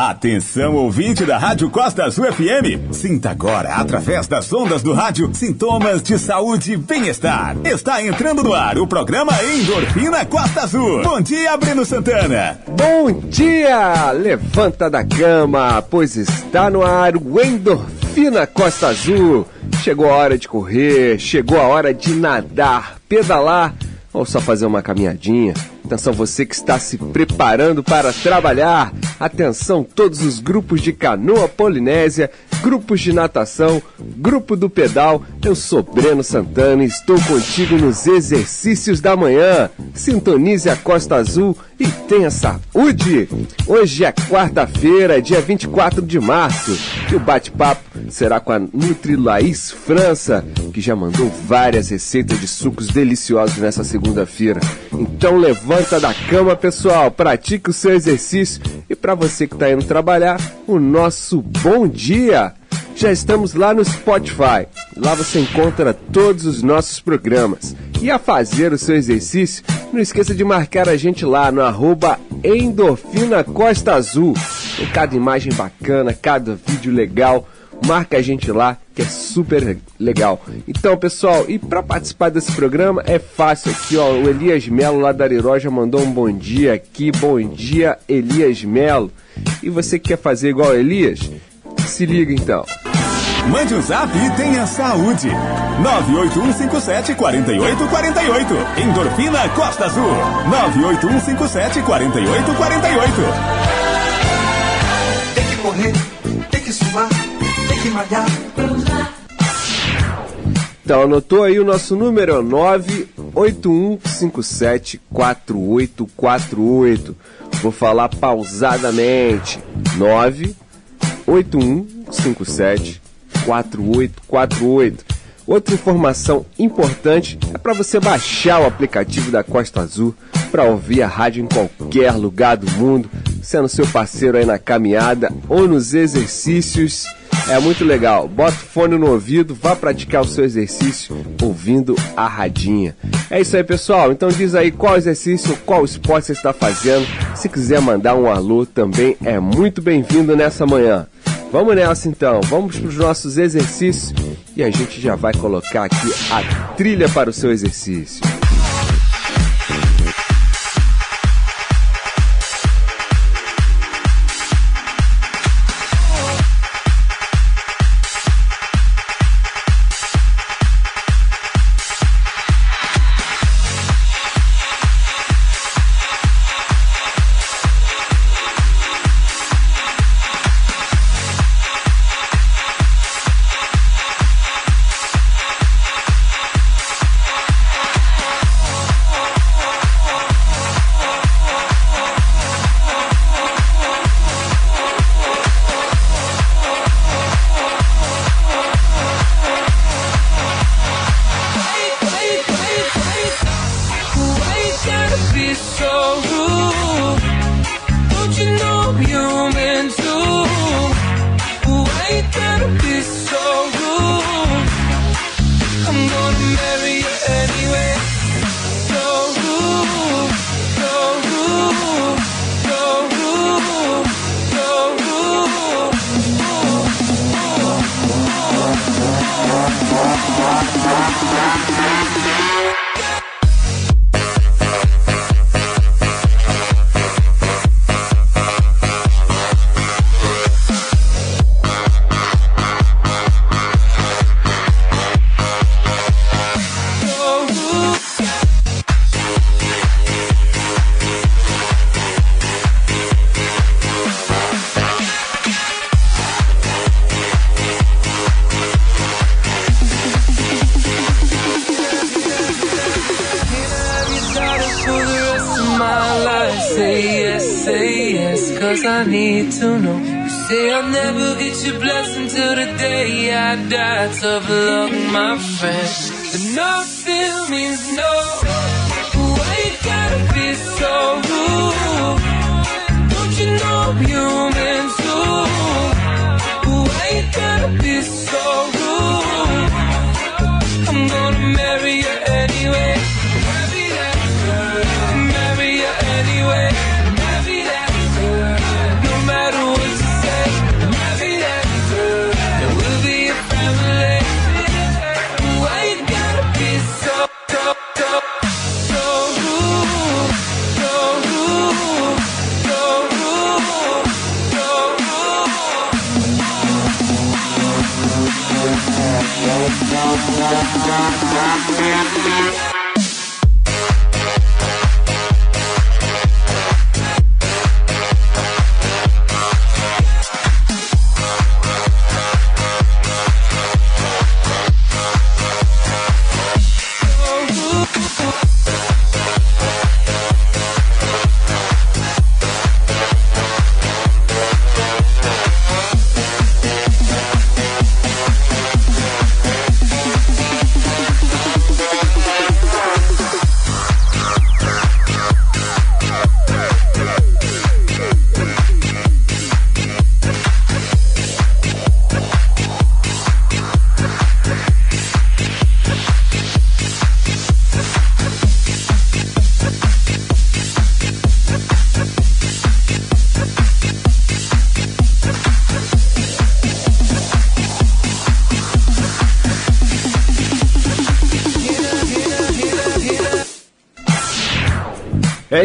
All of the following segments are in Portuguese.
Atenção, ouvinte da Rádio Costa Azul FM. Sinta agora, através das ondas do rádio, sintomas de saúde e bem-estar. Está entrando no ar o programa Endorfina Costa Azul. Bom dia, Breno Santana. Bom dia! Levanta da cama, pois está no ar o Endorfina Costa Azul. Chegou a hora de correr, chegou a hora de nadar, pedalar ou só fazer uma caminhadinha. Atenção, você que está se preparando para trabalhar. Atenção, todos os grupos de canoa polinésia, grupos de natação, grupo do pedal. Eu sou Breno Santana e estou contigo nos exercícios da manhã. Sintonize a Costa Azul e tenha saúde. Hoje é quarta-feira, dia 24 de março, e o bate-papo será com a Nutri Laís França, que já mandou várias receitas de sucos deliciosos nessa segunda-feira. Então levanta da cama, pessoal, pratique o seu exercício e para você que está indo trabalhar, o nosso bom dia. Já estamos lá no Spotify. Lá você encontra todos os nossos programas. E a fazer o seu exercício, não esqueça de marcar a gente lá no arroba Endorfina Costa Azul. Cada imagem bacana, cada vídeo legal. Marca a gente lá, que é super legal. Então, pessoal, e para participar desse programa é fácil aqui, ó. O Elias Melo lá da Ariró já mandou um bom dia aqui. Bom dia, Elias Melo. E você que quer fazer igual Elias? Se liga então. Mande um zap e tenha saúde. 98157 4848. Endorfina Costa Azul. 98157 4848. Tem que correr, tem que suar, Então, anotou aí o nosso número 981574848. Vou falar pausadamente. 981574848. Outra informação importante é para você baixar o aplicativo da Costa Azul para ouvir a rádio em qualquer lugar do mundo, sendo seu parceiro aí na caminhada ou nos exercícios. É muito legal. Bota o fone no ouvido, vá praticar o seu exercício ouvindo a radinha. É isso aí, pessoal. Então diz aí qual exercício, qual esporte você está fazendo. Se quiser mandar um alô também é muito bem-vindo nessa manhã. Vamos nessa então, vamos para os nossos exercícios e a gente já vai colocar aqui a trilha para o seu exercício. out of luck, my friend. And nothing means nothing.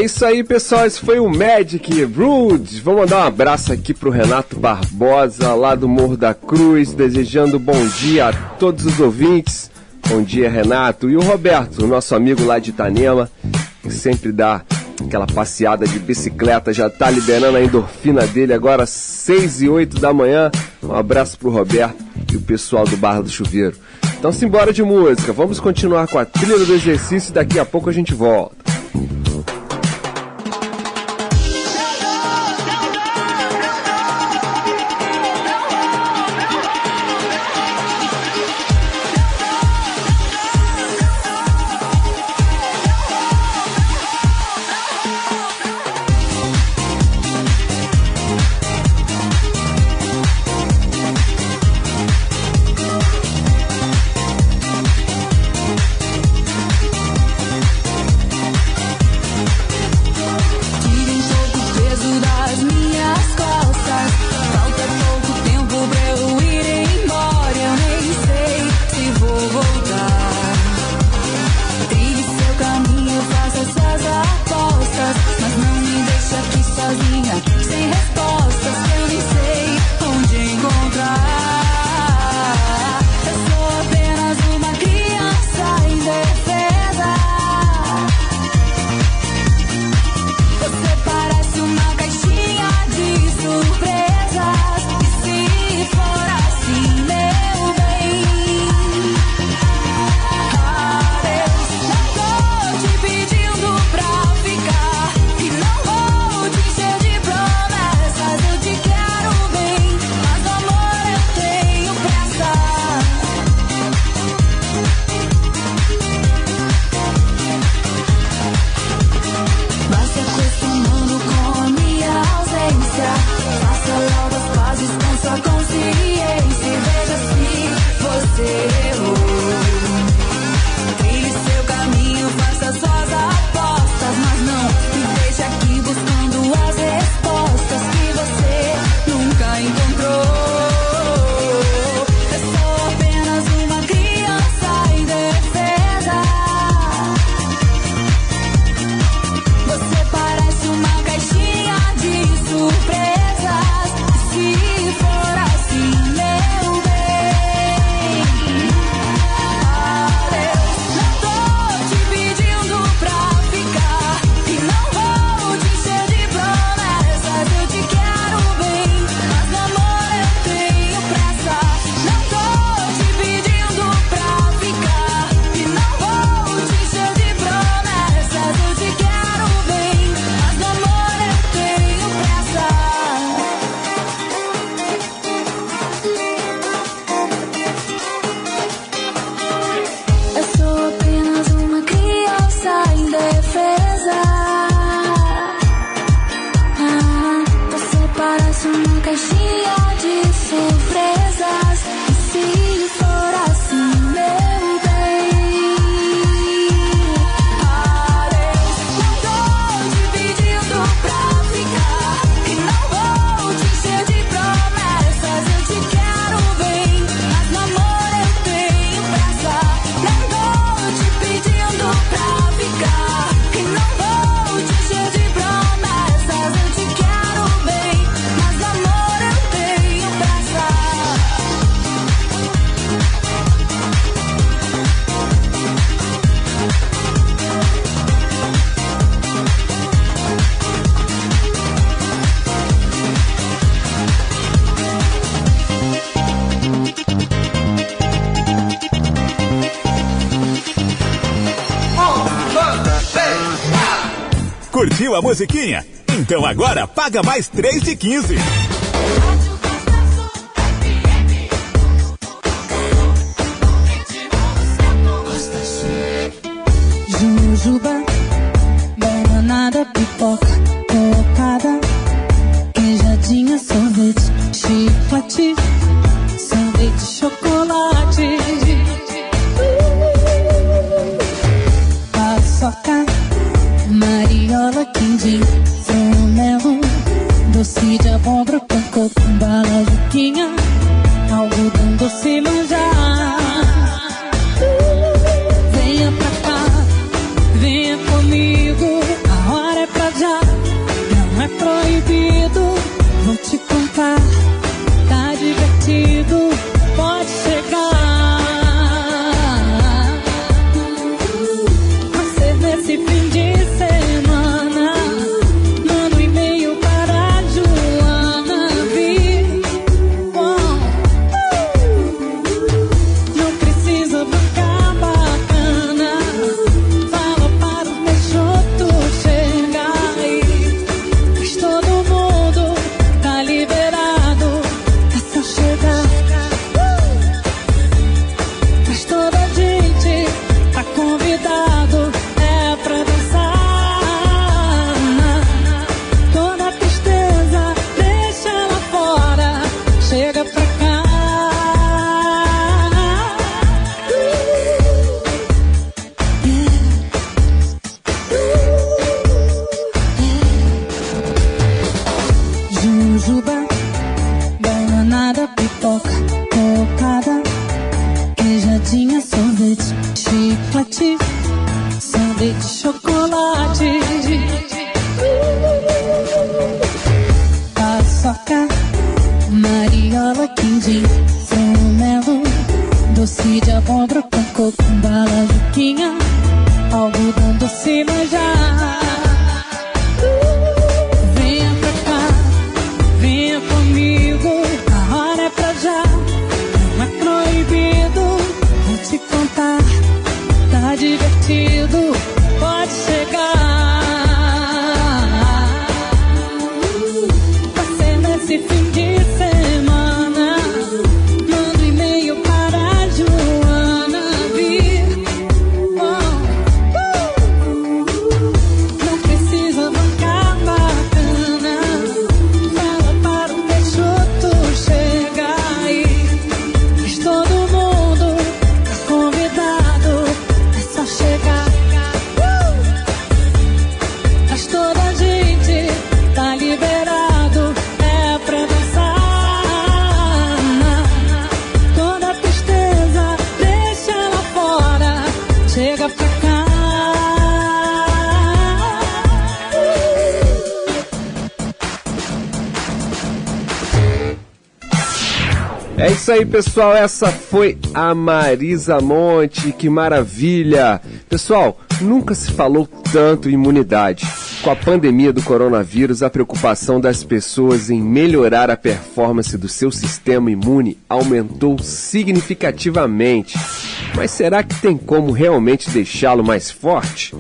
Isso aí, pessoal. Esse foi o Magic Rude. Vou mandar um abraço aqui pro Renato Barbosa, lá do Morro da Cruz, desejando bom dia a todos os ouvintes. Bom dia, Renato. E o Roberto, nosso amigo lá de Itanema, que sempre dá aquela passeada de bicicleta, já tá liberando a endorfina dele agora, 6 e 8 da manhã. Um abraço pro Roberto e o pessoal do Barra do Chuveiro. Então, simbora de música. Vamos continuar com a trilha do exercício e daqui a pouco a gente volta. Musiquinha? Então agora paga mais 3 de 15. Pessoal. Essa foi a Marisa Monte. Que maravilha! Pessoal, nunca se falou tanto em imunidade. Com a pandemia do coronavírus, a preocupação das pessoas em melhorar a performance do seu sistema imune aumentou significativamente. Mas será que tem como realmente deixá-lo mais forte?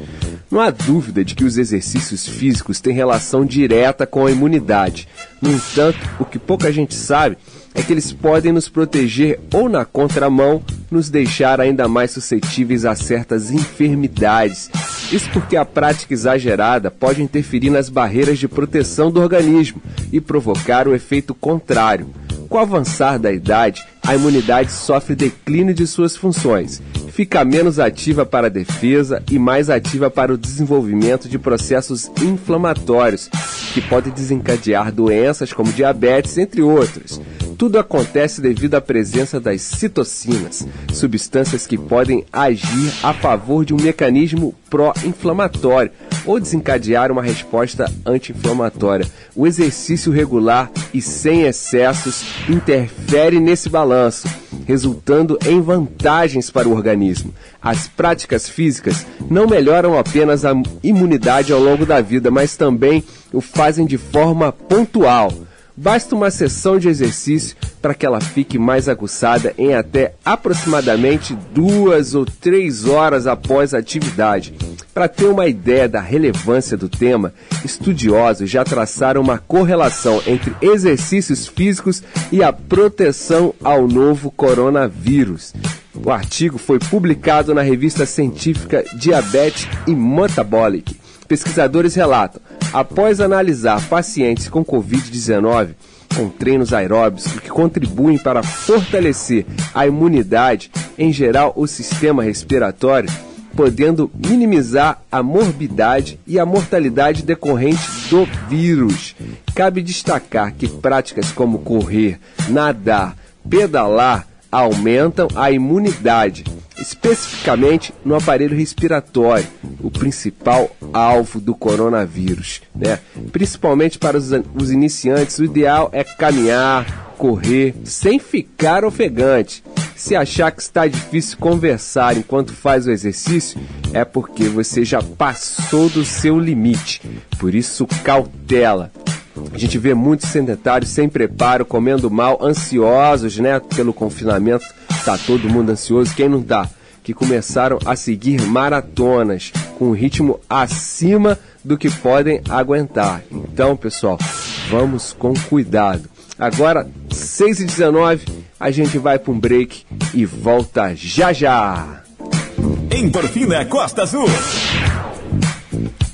Não há dúvida de que os exercícios físicos têm relação direta com a imunidade. No entanto, o que pouca gente sabe é que eles podem nos proteger ou na contramão, nos deixar ainda mais suscetíveis a certas enfermidades. Isso porque a prática exagerada pode interferir nas barreiras de proteção do organismo e provocar o efeito contrário. Com o avançar da idade, a imunidade sofre declínio de suas funções, fica menos ativa para a defesa e mais ativa para o desenvolvimento de processos inflamatórios, que podem desencadear doenças como diabetes, entre outras. Tudo acontece devido à presença das citocinas, substâncias que podem agir a favor de um mecanismo pró-inflamatório ou desencadear uma resposta anti-inflamatória. O exercício regular e sem excessos interfere nesse balanço, resultando em vantagens para o organismo. As práticas físicas não melhoram apenas a imunidade ao longo da vida, mas também o fazem de forma pontual. Basta uma sessão de exercício para que ela fique mais aguçada em até aproximadamente duas ou três horas após a atividade. Para ter uma ideia da relevância do tema, estudiosos já traçaram uma correlação entre exercícios físicos e a proteção ao novo coronavírus. O artigo foi publicado na revista científica Diabetes e Metabolic. Pesquisadores relatam, após analisar pacientes com Covid-19 com treinos aeróbicos que contribuem para fortalecer a imunidade, em geral o sistema respiratório, podendo minimizar a morbidade e a mortalidade decorrente do vírus. Cabe destacar que práticas como correr, nadar, pedalar aumentam a imunidade, especificamente no aparelho respiratório, o principal alvo do coronavírus. Né? Principalmente para os, os iniciantes, o ideal é caminhar, correr, sem ficar ofegante. Se achar que está difícil conversar enquanto faz o exercício, é porque você já passou do seu limite. Por isso, cautela. A gente vê muitos sedentários sem preparo, comendo mal, ansiosos, né? Pelo confinamento, tá todo mundo ansioso. Quem não tá? Que começaram a seguir maratonas com um ritmo acima do que podem aguentar. Então, pessoal, vamos com cuidado. Agora, 6 e 19 a gente vai para um break e volta já já. Endorfina Costa Azul.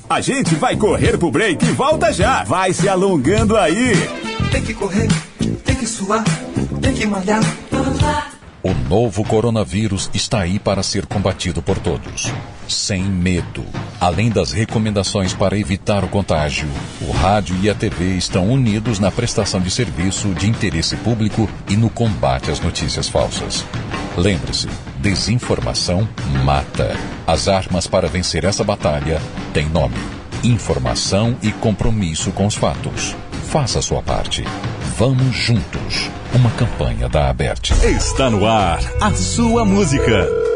A gente vai correr pro break e volta já. Vai se alongando aí. Tem que correr, tem que suar, tem que malhar. O novo coronavírus está aí para ser combatido por todos, sem medo. Além das recomendações para evitar o contágio, o rádio e a TV estão unidos na prestação de serviço de interesse público e no combate às notícias falsas. Lembre-se, desinformação mata. As armas para vencer essa batalha têm nome: informação e compromisso com os fatos. Faça sua parte. Vamos juntos. Uma campanha da Aberte. Está no ar a sua música.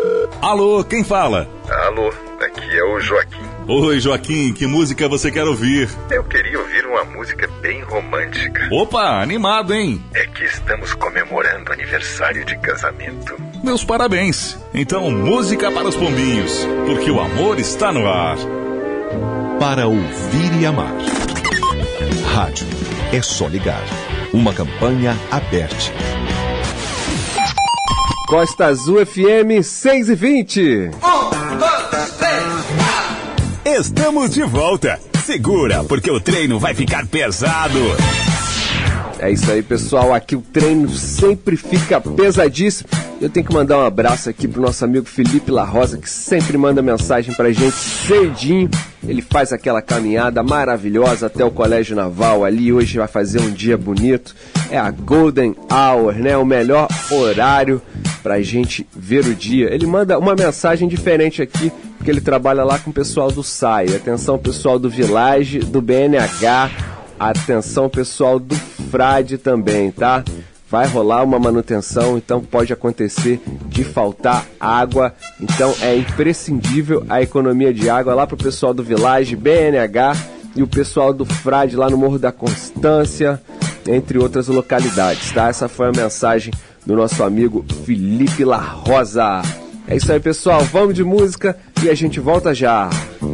Alô, quem fala? Alô, aqui é o Joaquim. Oi, Joaquim, que música você quer ouvir? Eu queria ouvir uma música bem romântica. Opa, animado, hein? É que estamos comemorando aniversário de casamento. Meus parabéns. Então, música para os pombinhos, porque o amor está no ar. Para ouvir e amar. Rádio. É só ligar. Uma campanha aberta. Costa Azul FM 6 e 20. Um, dois, três, Estamos de volta. Segura, porque o treino vai ficar pesado. É isso aí, pessoal. Aqui o treino sempre fica pesadíssimo. Eu tenho que mandar um abraço aqui pro nosso amigo Felipe La Rosa, que sempre manda mensagem pra gente cedinho. Ele faz aquela caminhada maravilhosa até o Colégio Naval ali. Hoje vai fazer um dia bonito. É a Golden Hour, né? O melhor horário pra gente ver o dia. Ele manda uma mensagem diferente aqui, porque ele trabalha lá com o pessoal do SAI. Atenção, pessoal do Village, do BNH. Atenção, pessoal do Frade também, tá? Vai rolar uma manutenção, então pode acontecer de faltar água. Então é imprescindível a economia de água lá pro pessoal do Village, BNH e o pessoal do Frade lá no Morro da Constância, entre outras localidades, tá? Essa foi a mensagem do nosso amigo Felipe La Rosa. É isso aí, pessoal. Vamos de música e a gente volta já. Mete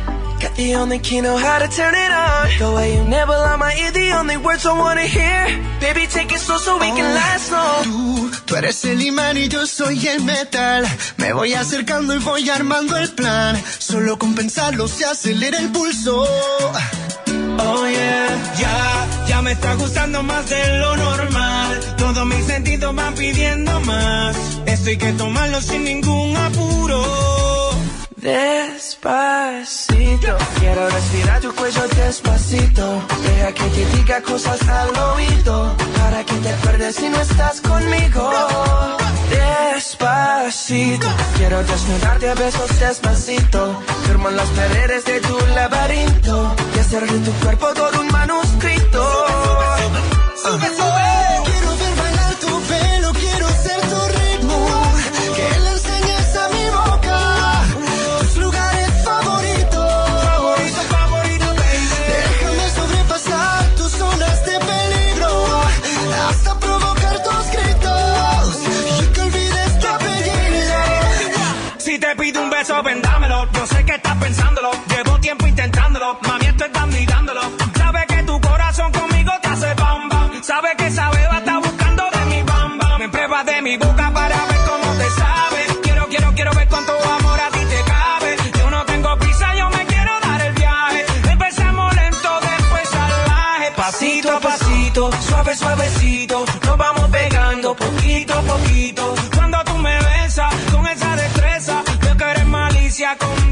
The only key, know how to turn it on. The way you nibble on my ear, the only words I wanna hear. Baby, take it slow so we can last long. Tú, tú eres el imán y yo soy el metal. Me voy acercando y voy armando el plan. Solo con pensarlo se acelera el pulso. Oh yeah, ya, ya me está gustando más de lo normal. Todos mis sentidos van pidiendo más. Esto hay que tomarlo sin ningún apuro. Despacito, quiero respirar tu cuello despacito. Deja que te diga cosas al oído, para que te acuerdes si no estás conmigo. Despacito, quiero desnudarte a besos despacito. Firmo las paredes de tu laberinto y hacer de tu cuerpo todo un manuscrito. Sube, sube. Quiero suavecito. Nos vamos pegando poquito a poquito. Cuando tú me besas con esa destreza, veo que eres malicia con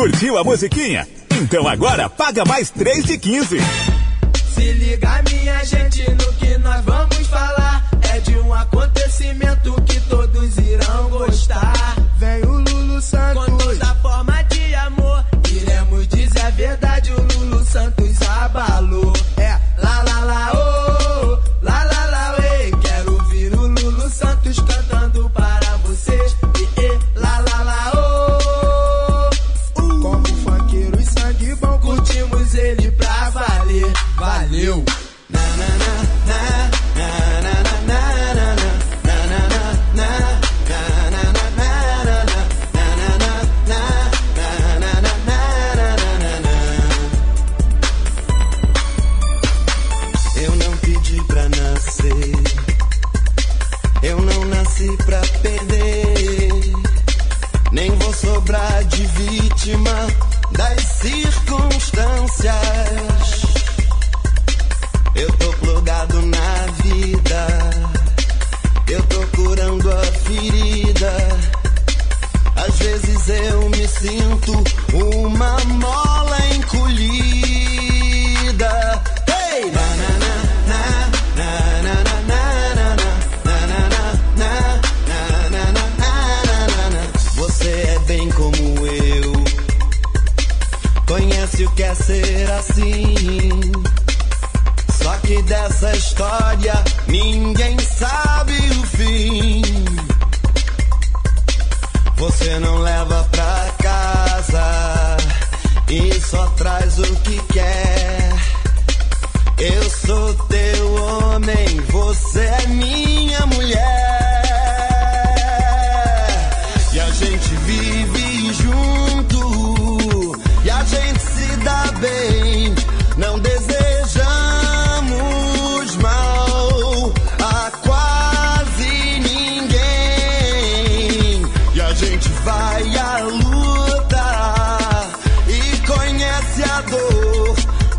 Curtiu a musiquinha? Então agora paga mais 3 de 15. Se liga, minha gente, no que nós vamos falar. É de um acontecimento que todos irão gostar. Vem o Lulu Santos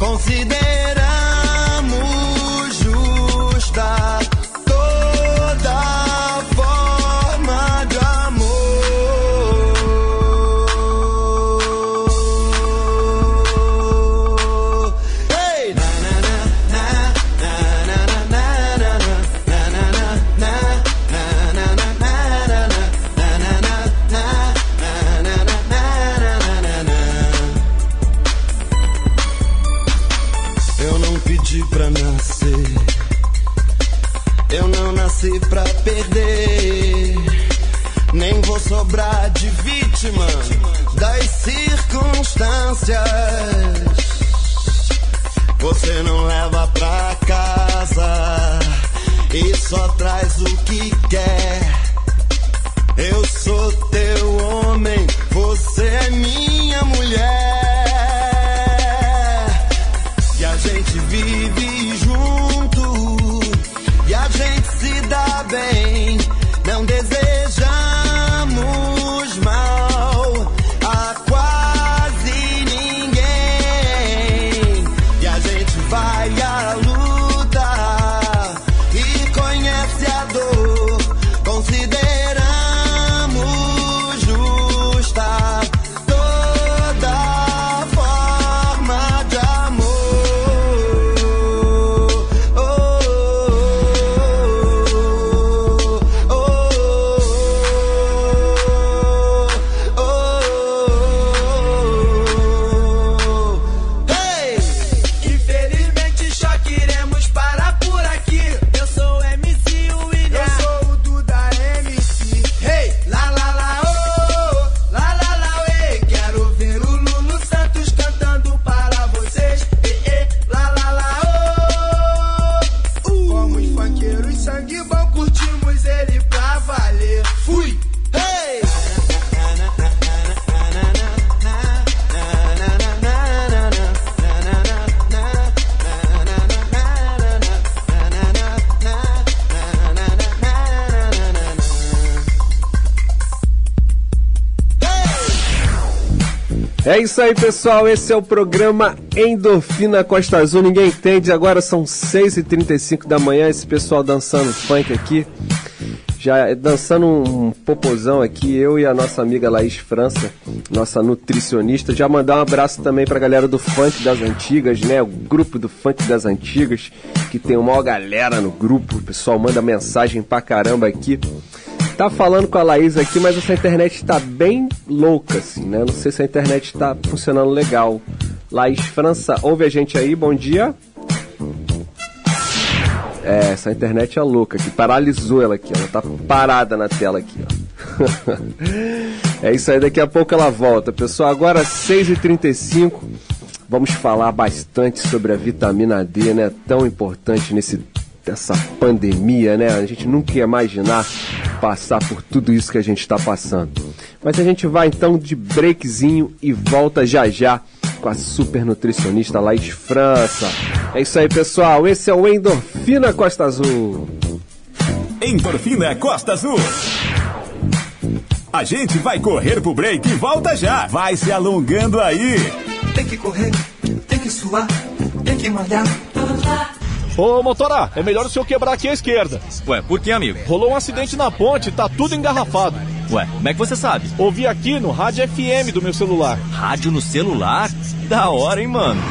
Considere É isso aí, pessoal. Esse é o programa Endorfina Costa Azul. Ninguém entende. Agora são 6h35 da manhã. Esse pessoal dançando funk aqui. Já dançando um popozão aqui. Eu e a nossa amiga Laís França, nossa nutricionista. Já mandar um abraço também pra galera do funk das antigas, né? O grupo do funk das antigas. Que tem uma maior galera no grupo. O pessoal manda mensagem pra caramba aqui tá falando com a Laís aqui, mas essa internet tá bem louca, assim, né? Não sei se a internet tá funcionando legal. Laís França, ouve a gente aí, bom dia. É, essa internet é louca, que paralisou ela aqui, ela tá parada na tela aqui, ó. é isso aí, daqui a pouco ela volta. Pessoal, agora 6h35, vamos falar bastante sobre a vitamina D, né? Tão importante nesse dessa pandemia, né? A gente nunca ia imaginar passar por tudo isso que a gente está passando. Mas a gente vai então de breakzinho e volta já já com a super nutricionista Laís França. É isso aí, pessoal. Esse é o Endorfina Costa Azul. Endorfina Costa Azul. A gente vai correr pro break e volta já. Vai se alongando aí. Tem que correr, tem que suar, tem que malhar. Ô, motora, é melhor o senhor quebrar aqui à esquerda. Ué, por que, amigo? Rolou um acidente na ponte, tá tudo engarrafado. Ué, como é que você sabe? Ouvi aqui no rádio FM do meu celular. Rádio no celular? Da hora, hein, mano?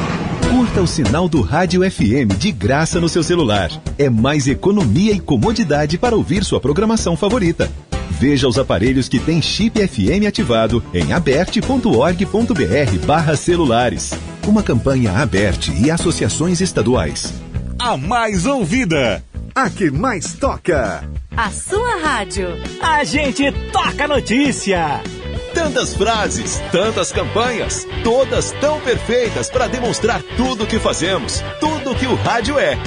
Curta o sinal do Rádio FM de graça no seu celular. É mais economia e comodidade para ouvir sua programação favorita. Veja os aparelhos que têm chip FM ativado em aberte.org.br barra celulares. Uma campanha aberte e associações estaduais. A mais ouvida. A que mais toca. A sua rádio. A gente toca notícia. Tantas frases, tantas campanhas, todas tão perfeitas para demonstrar tudo o que fazemos, tudo que o rádio é.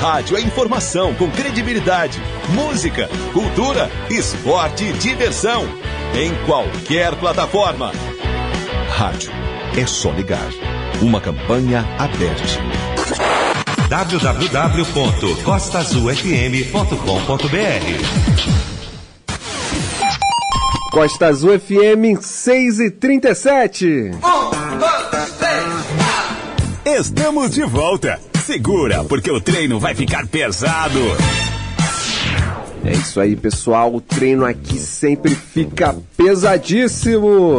Rádio é informação com credibilidade, música, cultura, esporte e diversão. Em qualquer plataforma. Rádio é só ligar. Uma campanha aberta www.costaazulfm.com.br Costa Azul FM 6 e 37 Estamos de volta. Segura, porque o treino vai ficar pesado. É isso aí, pessoal. O treino aqui sempre fica pesadíssimo.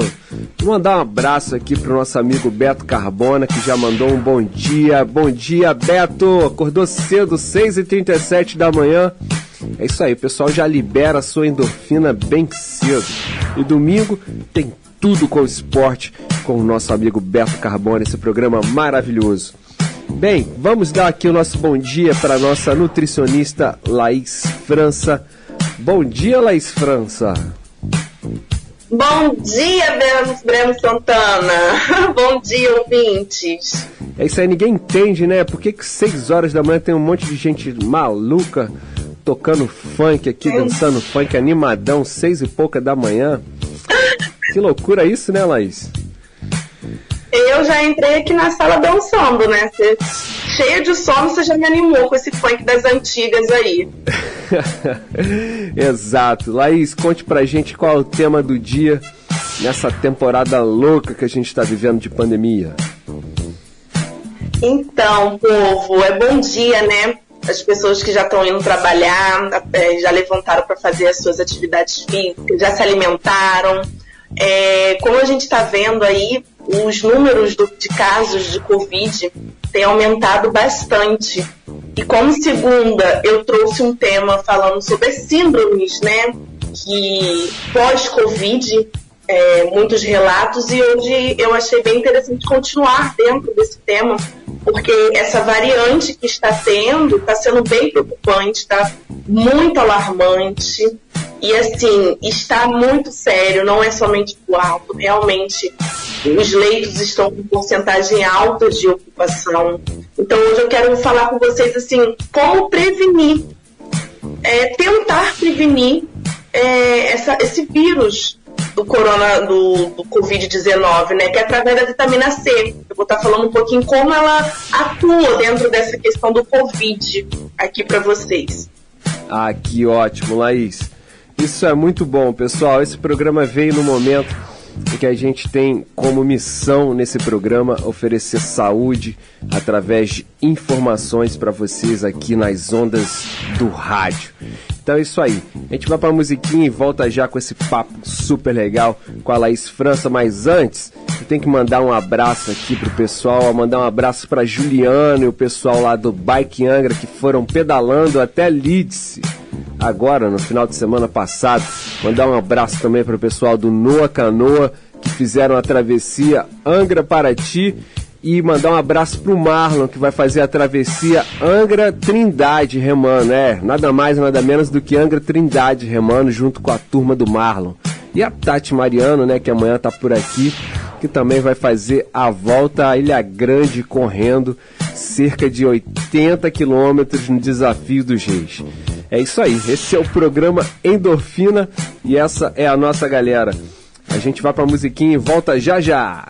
Vou mandar um abraço aqui pro nosso amigo Beto Carbona, que já mandou um bom dia. Bom dia, Beto. Acordou cedo, 6h37 da manhã. É isso aí, o pessoal já libera a sua endorfina bem cedo. E domingo tem tudo com o esporte com o nosso amigo Beto Carbona, esse programa maravilhoso. Bem, vamos dar aqui o nosso bom dia para nossa nutricionista Laís França. Bom dia, Laís França. Bom dia, Breno, Santana. Bom dia, ouvintes. É isso aí, ninguém entende, né? Por que, que 6 horas da manhã tem um monte de gente maluca tocando funk aqui, dançando funk animadão, seis e pouca da manhã? Que loucura isso, né, Laís? Eu já entrei aqui na sala dançando, né? Você, cheia de sono, você já me animou com esse funk das antigas aí. Exato. Laís, conte pra gente qual é o tema do dia nessa temporada louca que a gente está vivendo de pandemia. Então, povo, é bom dia, né? As pessoas que já estão indo trabalhar, eh, já levantaram para fazer as suas atividades físicas, já se alimentaram. É, como a gente está vendo aí, os números do, de casos de Covid têm aumentado bastante. E como segunda, eu trouxe um tema falando sobre síndromes, né? Que pós-Covid, é, muitos relatos, e hoje eu achei bem interessante continuar dentro desse tema, porque essa variante que está tendo está sendo bem preocupante, está muito alarmante. E assim, está muito sério, não é somente o alto, realmente os leitos estão com porcentagem alta de ocupação. Então hoje eu quero falar com vocês assim, como prevenir, é, tentar prevenir é, essa, esse vírus do corona, do, do Covid-19, né? Que é através da vitamina C. Eu vou estar falando um pouquinho como ela atua dentro dessa questão do Covid aqui para vocês. Ah, que ótimo, Laís. Isso é muito bom, pessoal. Esse programa veio no momento em que a gente tem como missão nesse programa oferecer saúde através de informações para vocês aqui nas ondas do rádio. Então é isso aí. A gente vai para a musiquinha e volta já com esse papo super legal com a Laís França. Mas antes, eu tenho que mandar um abraço aqui pro pessoal, mandar um abraço para Juliano e o pessoal lá do Bike Angra que foram pedalando até Leeds agora, no final de semana passado. Mandar um abraço também para o pessoal do Noa Canoa, que fizeram a travessia Angra-Paraty. E mandar um abraço pro Marlon, que vai fazer a travessia Angra Trindade remando. É, nada mais, nada menos do que Angra Trindade remando, junto com a turma do Marlon. E a Tati Mariano, né, que amanhã tá por aqui, que também vai fazer a volta à Ilha Grande correndo cerca de 80 quilômetros no Desafio dos Reis. É isso aí, esse é o programa Endorfina e essa é a nossa galera. A gente vai pra musiquinha e volta já já.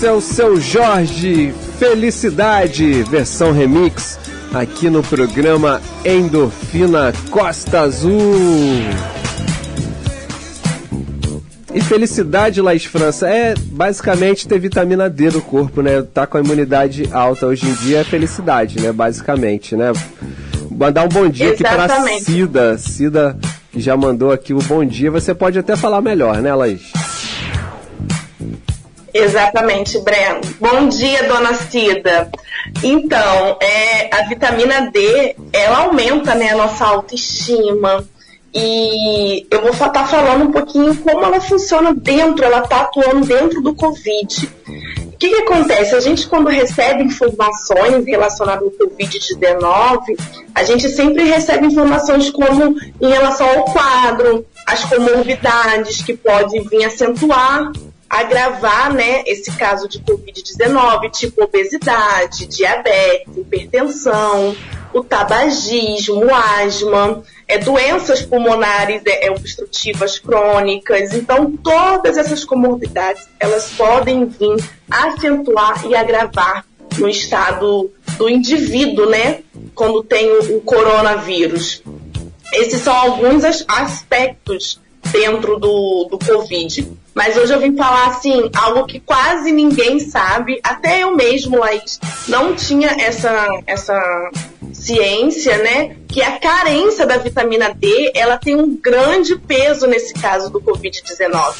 Esse é o seu Jorge Felicidade, versão remix, aqui no programa Endorfina Costa Azul. E felicidade, Laís França, é basicamente ter vitamina D no corpo, né? Tá com a imunidade alta hoje em dia é felicidade, né? Basicamente, né? Mandar um bom dia Exatamente. aqui pra Cida. Cida, que já mandou aqui o bom dia. Você pode até falar melhor, né, Laís? Exatamente, Breno. Bom dia, dona Cida. Então, é, a vitamina D, ela aumenta né, a nossa autoestima. E eu vou estar falando um pouquinho como ela funciona dentro, ela está atuando dentro do Covid. O que, que acontece? A gente, quando recebe informações relacionadas ao Covid-19, a gente sempre recebe informações como em relação ao quadro, as comorbidades que podem vir acentuar agravar né, esse caso de Covid-19, tipo obesidade, diabetes, hipertensão, o tabagismo, o asma, é, doenças pulmonares é, é, obstrutivas crônicas. Então, todas essas comorbidades, elas podem vir acentuar e agravar no estado do indivíduo, né, quando tem o, o coronavírus. Esses são alguns as- aspectos dentro do, do Covid. Mas hoje eu vim falar assim, algo que quase ninguém sabe, até eu mesmo, Laís, não tinha essa, essa ciência, né? Que a carência da vitamina D, ela tem um grande peso nesse caso do Covid-19.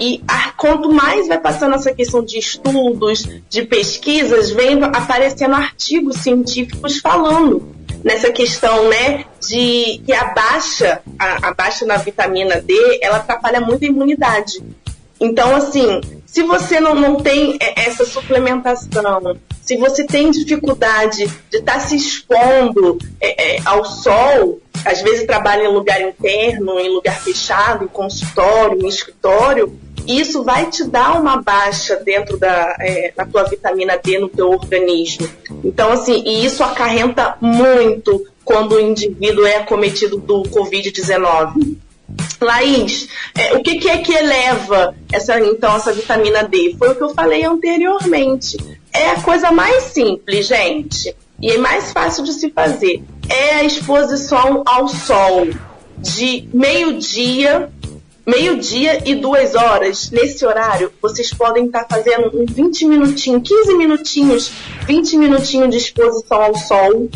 E a- quanto mais vai passando essa questão de estudos, de pesquisas, vem aparecendo artigos científicos falando nessa questão, né, de que a baixa, a, a baixa na vitamina D, ela atrapalha muito a imunidade. Então, assim, se você não, não tem essa suplementação, se você tem dificuldade de estar se expondo é, é, ao sol, às vezes trabalha em lugar interno, em lugar fechado, em consultório, em escritório, isso vai te dar uma baixa dentro da, é, da tua vitamina D no teu organismo. Então, assim, e isso acarreta muito quando o indivíduo é acometido do Covid-19. Laís, é, o que, que é que eleva essa, então, essa vitamina D? Foi o que eu falei anteriormente. É a coisa mais simples, gente, e é mais fácil de se fazer. É a exposição ao sol de meio-dia, meio-dia e duas horas. Nesse horário, vocês podem estar fazendo um 20 minutinhos, 15 minutinhos, 20 minutinhos de exposição ao sol.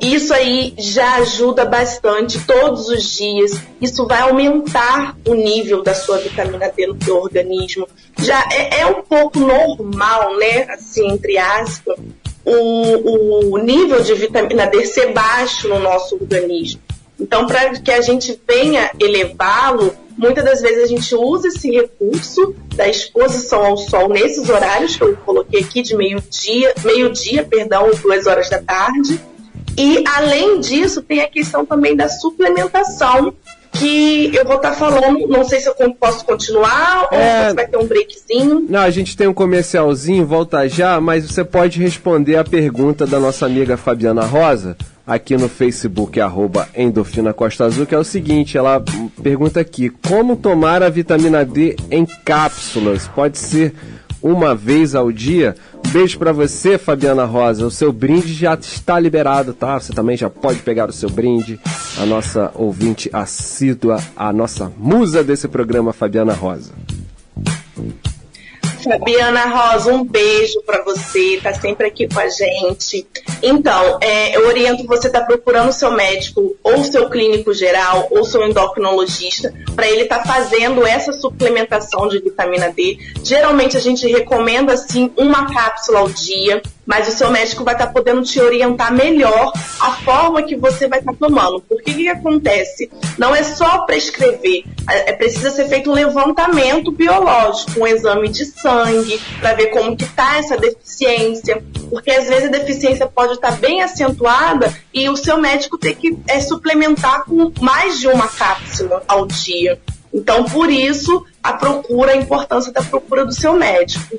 Isso aí já ajuda bastante todos os dias. Isso vai aumentar o nível da sua vitamina D no seu organismo. Já é, é um pouco normal, né? Assim, entre aspas, o, o nível de vitamina D ser baixo no nosso organismo. Então, para que a gente venha elevá-lo, muitas das vezes a gente usa esse recurso da exposição ao sol nesses horários que eu coloquei aqui de meio-dia, meio-dia, perdão, duas horas da tarde. E além disso, tem a questão também da suplementação, que eu vou estar falando, não sei se eu posso continuar ou É. se vai ter um breakzinho. Não, a gente tem um comercialzinho, volta já, mas você pode responder a pergunta da nossa amiga Fabiana Rosa, aqui no Facebook, arroba Endorfina Costa Azul, que é o seguinte, ela pergunta aqui, como tomar a vitamina D em cápsulas? Pode ser uma vez ao dia? Beijo pra você, Fabiana Rosa. O seu brinde já está liberado, tá? Você também já pode pegar o seu brinde. A nossa ouvinte assídua, a nossa musa desse programa, Fabiana Rosa. Fabiana Rosa, um beijo para você, tá sempre aqui com a gente. Então, é, eu oriento você estar procurando o seu médico, ou seu clínico geral, ou seu endocrinologista, para ele estar fazendo essa suplementação de vitamina D. Geralmente a gente recomenda assim uma cápsula ao dia, mas o seu médico vai estar podendo te orientar melhor a forma que você vai estar tomando. Porque o que, que acontece? Não é só prescrever, é, é precisa ser feito um levantamento biológico, um exame de sangue, para ver como que está essa deficiência. Porque às vezes a deficiência pode estar bem acentuada e o seu médico tem que é, suplementar com mais de uma cápsula ao dia. Então, por isso, a procura, a importância da procura do seu médico.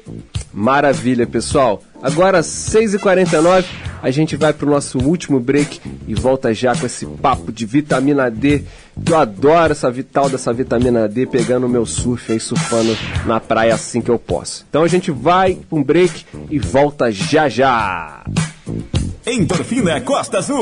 Maravilha, pessoal. Agora, 6h49, A gente vai pro nosso último break e volta já com esse papo de vitamina D. Que eu adoro essa vital dessa vitamina D pegando o meu surf aí, surfando na praia assim que eu posso. Então a gente vai pra um break e volta já já. Endorfina Costa Azul.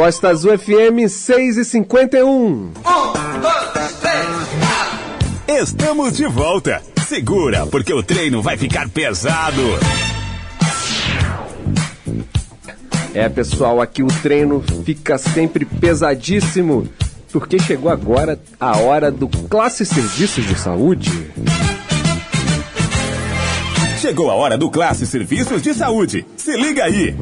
Costa Azul FM 6 e 51. Estamos de volta. Segura, porque o treino vai ficar pesado. É, pessoal, aqui o treino fica sempre pesadíssimo, porque chegou agora a hora do Classe Serviços de Saúde. Chegou a hora do Classe Serviços de Saúde. Se liga aí.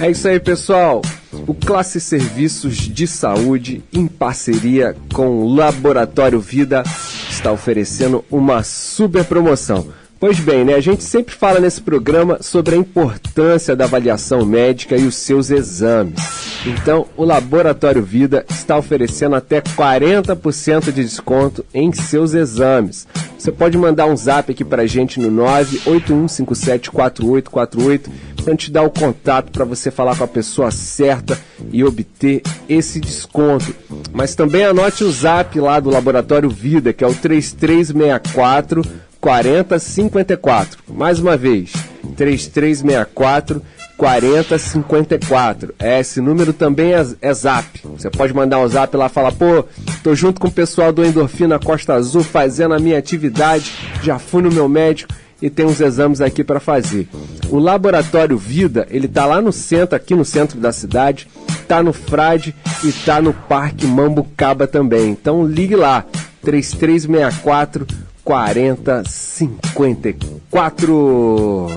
É isso aí, pessoal. O Classe Serviços de Saúde, em parceria com o Laboratório Vida, está oferecendo uma super promoção. Pois bem, né? A gente sempre fala nesse programa sobre a importância da avaliação médica e os seus exames. Então, o Laboratório Vida está oferecendo até 40% de desconto em seus exames. Você pode mandar um zap aqui pra gente no 981574848 para te dar o contato para você falar com a pessoa certa e obter esse desconto. Mas também anote o zap lá do Laboratório Vida, que é o 3364 4054. Mais uma vez, 3364 4054. É, esse número também é, é zap. Você pode mandar um zap lá e falar, pô, tô junto com o pessoal do Endorfina Costa Azul fazendo a minha atividade, já fui no meu médico e tem uns exames aqui para fazer. O Laboratório Vida, ele tá lá no centro, aqui no centro da cidade, tá no Frade e tá no Parque Mambucaba também. Então ligue lá, 3364 4054.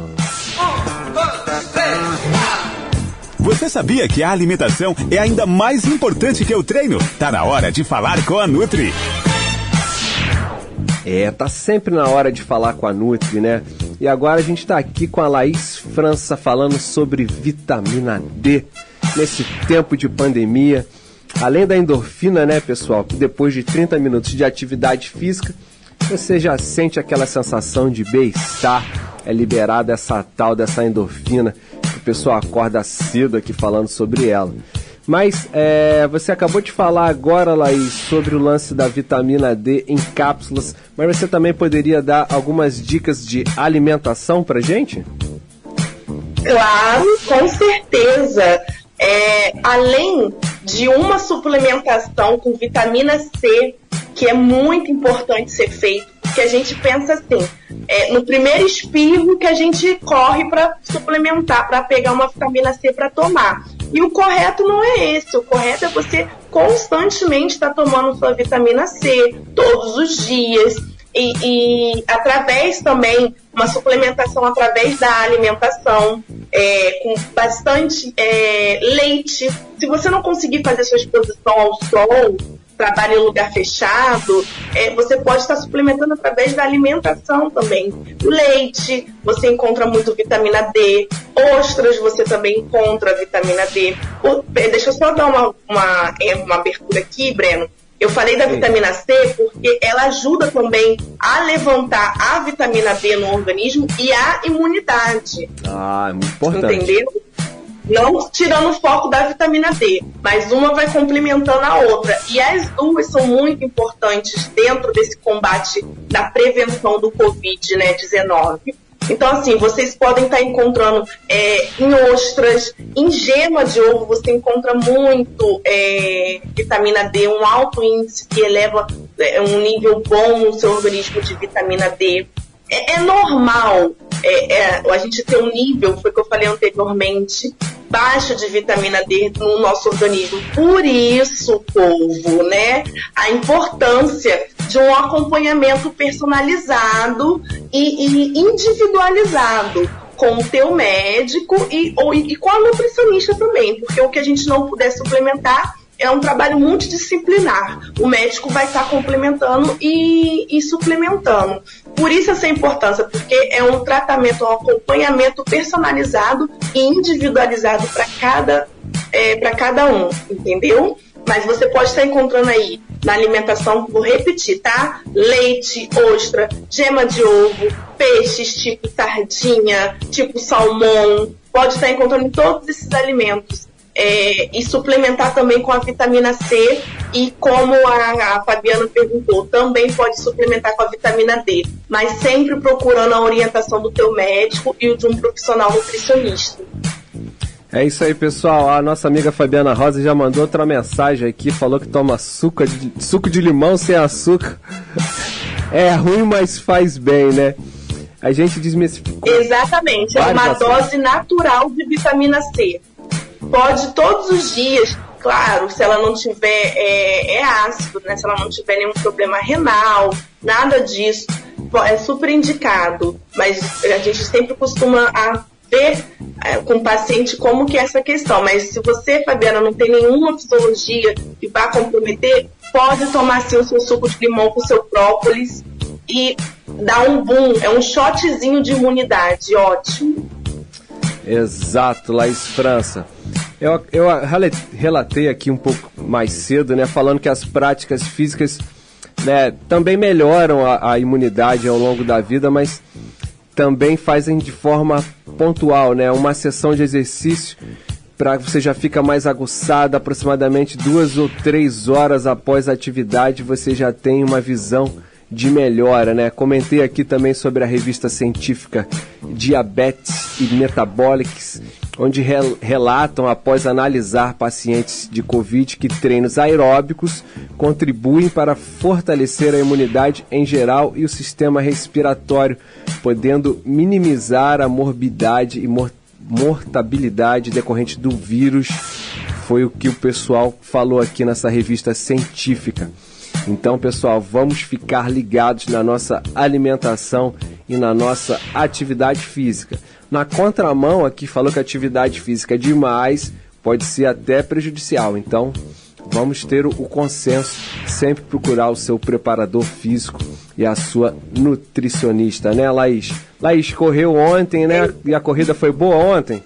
Você sabia que a alimentação é ainda mais importante que o treino? Tá na hora de falar com a Nutri. É, tá sempre na hora de falar com a Nutri, né? E agora a gente tá aqui com a Laís França falando sobre vitamina D nesse tempo de pandemia. Além da endorfina, né, pessoal, que depois de 30 minutos de atividade física, você já sente aquela sensação de bem-estar, é liberada essa tal dessa endorfina, que o pessoal acorda cedo aqui falando sobre ela. Mas é, você acabou de falar agora, Laís, sobre o lance da vitamina D em cápsulas, mas você também poderia dar algumas dicas de alimentação pra gente? Claro, com certeza. É, além de uma suplementação com vitamina C, que é muito importante ser feito, porque a gente pensa assim, é, no primeiro espirro que a gente corre para suplementar, para pegar uma vitamina C para tomar. E o correto não é esse, o correto é você constantemente estar tá tomando sua vitamina C todos os dias. E, e, através também uma suplementação através da alimentação é, com bastante é, leite. Se você não conseguir fazer sua exposição ao sol, trabalha em lugar fechado, é, você pode estar suplementando através da alimentação também. Leite, você encontra muito vitamina D. Ostras, você também encontra vitamina D. O, deixa eu só dar uma, uma, é, uma abertura aqui, Breno. Eu falei da vitamina C porque ela ajuda também a levantar a vitamina D no organismo e a imunidade. Ah, é muito importante. Entendeu? Não tirando o foco da vitamina D, mas uma vai complementando a outra. E as duas são muito importantes dentro desse combate da prevenção do Covid-19. Então, assim, vocês podem estar encontrando é, em ostras, em gema de ovo, você encontra muito é, vitamina D, um alto índice que eleva é, um nível bom no seu organismo de vitamina D. É, é normal é, é, a gente ter um nível, foi o que eu falei anteriormente, baixo de vitamina D no nosso organismo. Por isso, povo, né, a importância de um acompanhamento personalizado e, e individualizado com o teu médico e, ou, e com a nutricionista também, porque o que a gente não puder suplementar é um trabalho multidisciplinar. O médico vai estar complementando e, e, suplementando. Por isso essa importância, porque é um tratamento, um acompanhamento personalizado e individualizado para cada, é, para cada um, entendeu? Mas você pode estar encontrando aí na alimentação, vou repetir, tá? Leite, ostra, gema de ovo, peixes tipo sardinha, tipo salmão. Pode estar encontrando em todos esses alimentos. É, e suplementar também com a vitamina C e como a, a, Fabiana perguntou, também pode suplementar com a vitamina D, mas sempre procurando a orientação do teu médico e o de um profissional nutricionista. É isso aí, pessoal. A nossa amiga Fabiana Rosa já mandou outra mensagem aqui, falou que toma suco de, suco de limão sem açúcar. É ruim, mas faz bem, né? A gente desmistificou. Exatamente, é uma dose natural de vitamina C. Pode todos os dias, claro, se ela não tiver é, é ácido, né? Se ela não tiver nenhum problema renal, nada disso, é super indicado. Mas a gente sempre costuma a ver é, com o paciente como que é essa questão. Mas se você, Fabiana, não tem nenhuma fisiologia que vá comprometer, pode tomar sim o seu suco de limão com o seu própolis e dar um boom, é um shotzinho de imunidade, ótimo. Exato, Laís França. Eu, eu relatei aqui um pouco mais cedo, né, falando que as práticas físicas né, também melhoram a, a imunidade ao longo da vida, mas também fazem de forma pontual, né? Uma sessão de exercício para você já fica mais aguçado, aproximadamente duas ou três horas após a atividade você já tem uma visão de melhora, né? Comentei aqui também sobre a revista científica Diabetes e Metabolics, onde rel relatam após analisar pacientes de Covid que treinos aeróbicos contribuem para fortalecer a imunidade em geral e o sistema respiratório, podendo minimizar a morbidade e mor mortabilidade decorrente do vírus. Foi o que o pessoal falou aqui nessa revista científica. Então, pessoal, vamos ficar ligados na nossa alimentação e na nossa atividade física. Na contramão, aqui falou que atividade física demais pode ser até prejudicial. Então, vamos ter o consenso, sempre procurar o seu preparador físico e a sua nutricionista, né, Laís? Laís, correu ontem, né? E a corrida foi boa ontem?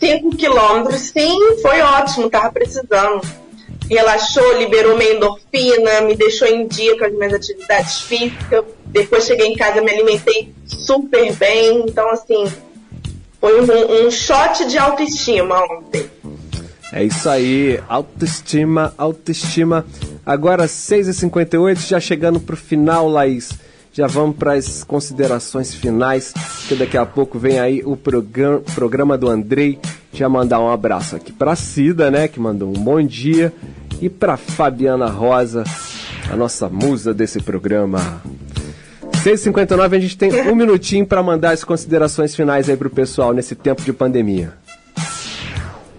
5 quilômetros, sim, foi ótimo, tava precisando relaxou, liberou minha endorfina, me deixou em dia com as minhas atividades físicas. Depois cheguei em casa, me alimentei super bem. Então, assim, foi um, um shot de autoestima ontem. É isso aí, autoestima, autoestima. Agora 6h58, já chegando pro final, Laís. Já vamos para as considerações finais, que daqui a pouco vem aí o programa, programa do Andrei. Já mandar um abraço aqui para Cida, né, que mandou um bom dia e para Fabiana Rosa, a nossa musa desse programa. 6h59, a gente tem um minutinho para mandar as considerações finais aí pro pessoal nesse tempo de pandemia.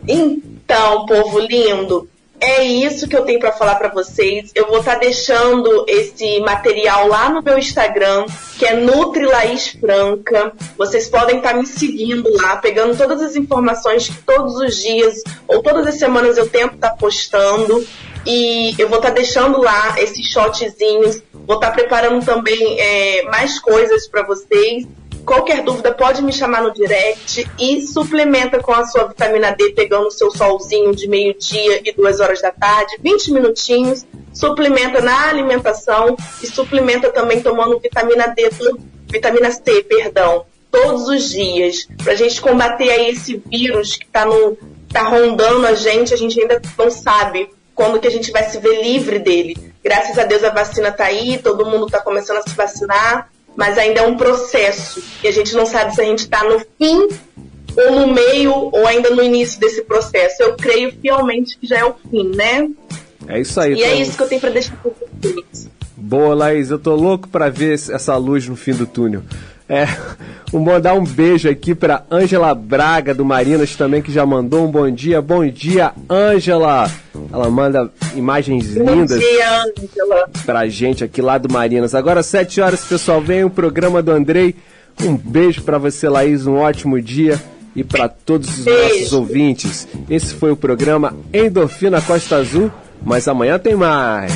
Então, povo lindo, é isso que eu tenho para falar para vocês. Eu vou estar tá deixando esse material lá no meu Instagram, que é Nutri Laís Franca. Vocês podem estar tá me seguindo lá, pegando todas as informações que todos os dias ou todas as semanas eu tento estar tá postando. E eu vou estar tá deixando lá esses shotzinhos. Vou estar tá preparando também é, mais coisas para vocês. Qualquer dúvida pode me chamar no direct e suplementa com a sua vitamina D pegando o seu solzinho de meio-dia e duas horas da tarde, 20 minutinhos. Suplementa na alimentação e suplementa também tomando vitamina D, vitamina C, perdão, todos os dias. Pra gente combater aí esse vírus que tá, no, tá rondando a gente, a gente ainda não sabe quando que a gente vai se ver livre dele. Graças a Deus a vacina tá aí, todo mundo tá começando a se vacinar, mas ainda é um processo. E a gente não sabe se a gente tá no fim ou no meio ou ainda no início desse processo. Eu creio fielmente que já é o fim, né? É isso aí. E é Thaís. isso que eu tenho pra deixar pra vocês. Boa, Laís. Eu tô louco pra ver essa luz no fim do túnel. É, um mandar um beijo aqui pra Ângela Braga do Marinas também, que já mandou um bom dia. Bom dia, Ângela. Ela manda imagens Bom lindas dia, Ângela. pra gente aqui lá do Marinas. Agora, sete horas, pessoal, vem o programa do Andrei. Um beijo pra você, Laís. Um ótimo dia. E pra todos os Beijo. nossos ouvintes. Esse foi o programa Endorfina Costa Azul. Mas amanhã tem mais.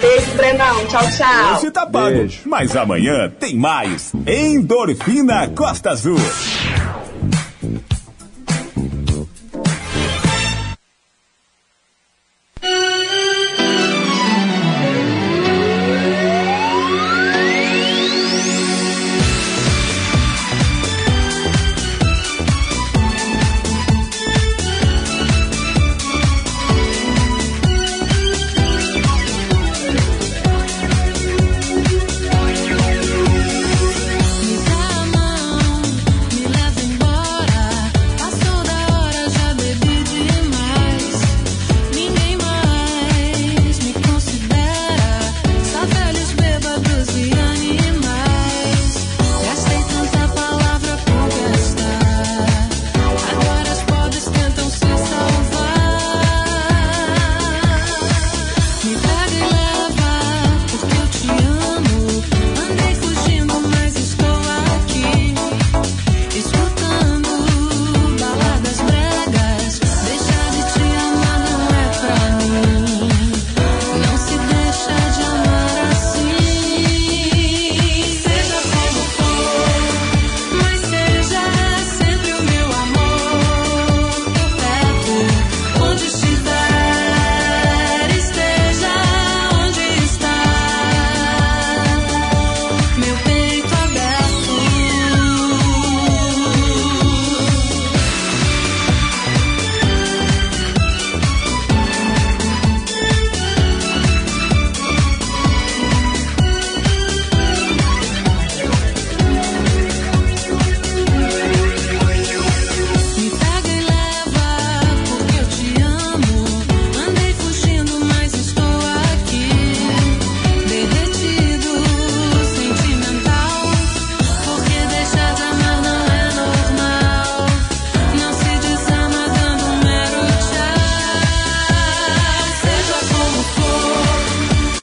Beijo, Brenão. Tchau, tchau. Hoje tá pago. Beijo. Mas amanhã tem mais. Endorfina Costa Azul.